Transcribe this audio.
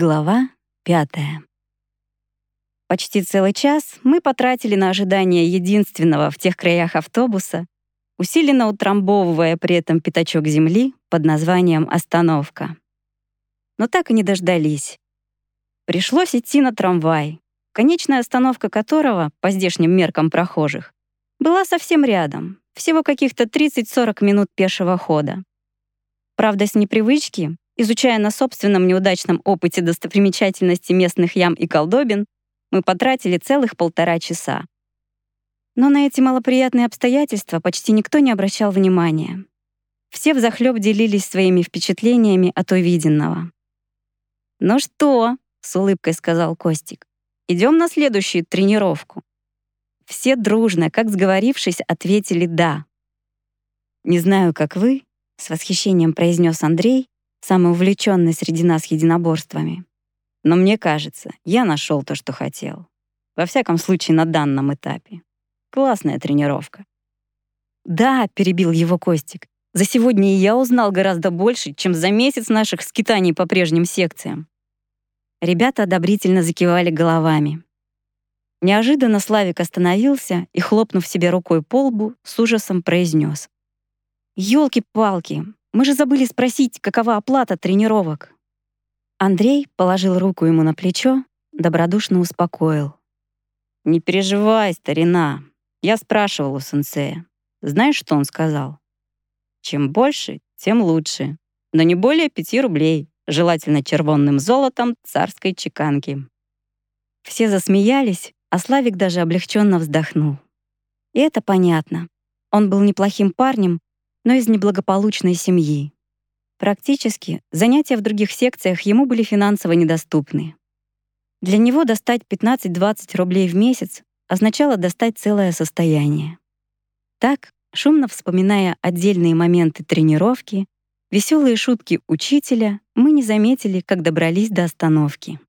Глава пятая. Почти целый час мы потратили на ожидание единственного в тех краях автобуса, усиленно утрамбовывая при этом пятачок земли под названием «Остановка». Но так и не дождались. Пришлось идти на трамвай, конечная остановка которого, по здешним меркам прохожих, была совсем рядом, всего каких-то 30-40 минут пешего хода. Правда, с непривычки Изучая на собственном неудачном опыте достопримечательности местных ям и колдобин, мы потратили целых полтора часа. Но на эти малоприятные обстоятельства почти никто не обращал внимания. Все взахлёб делились своими впечатлениями от увиденного. «Ну что?» — с улыбкой сказал Костик. «Идем на следующую тренировку». Все дружно, как сговорившись, ответили «да». «Не знаю, как вы», — с восхищением произнес Андрей, самый увлеченный среди нас единоборствами. Но мне кажется, я нашел то, что хотел. Во всяком случае, на данном этапе. Классная тренировка. «Да», — перебил его Костик, «за сегодня я узнал гораздо больше, чем за месяц наших скитаний по прежним секциям». Ребята одобрительно закивали головами. Неожиданно Славик остановился и, хлопнув себе рукой по лбу, с ужасом произнес. «Елки-палки, мы же забыли спросить, какова оплата тренировок. Андрей положил руку ему на плечо, добродушно успокоил. «Не переживай, старина. Я спрашивал у сенсея. Знаешь, что он сказал? Чем больше, тем лучше. Но не более пяти рублей, желательно червонным золотом царской чеканки». Все засмеялись, а Славик даже облегченно вздохнул. И это понятно. Он был неплохим парнем, но из неблагополучной семьи. Практически занятия в других секциях ему были финансово недоступны. Для него достать 15-20 рублей в месяц означало достать целое состояние. Так, шумно вспоминая отдельные моменты тренировки, веселые шутки учителя, мы не заметили, как добрались до остановки.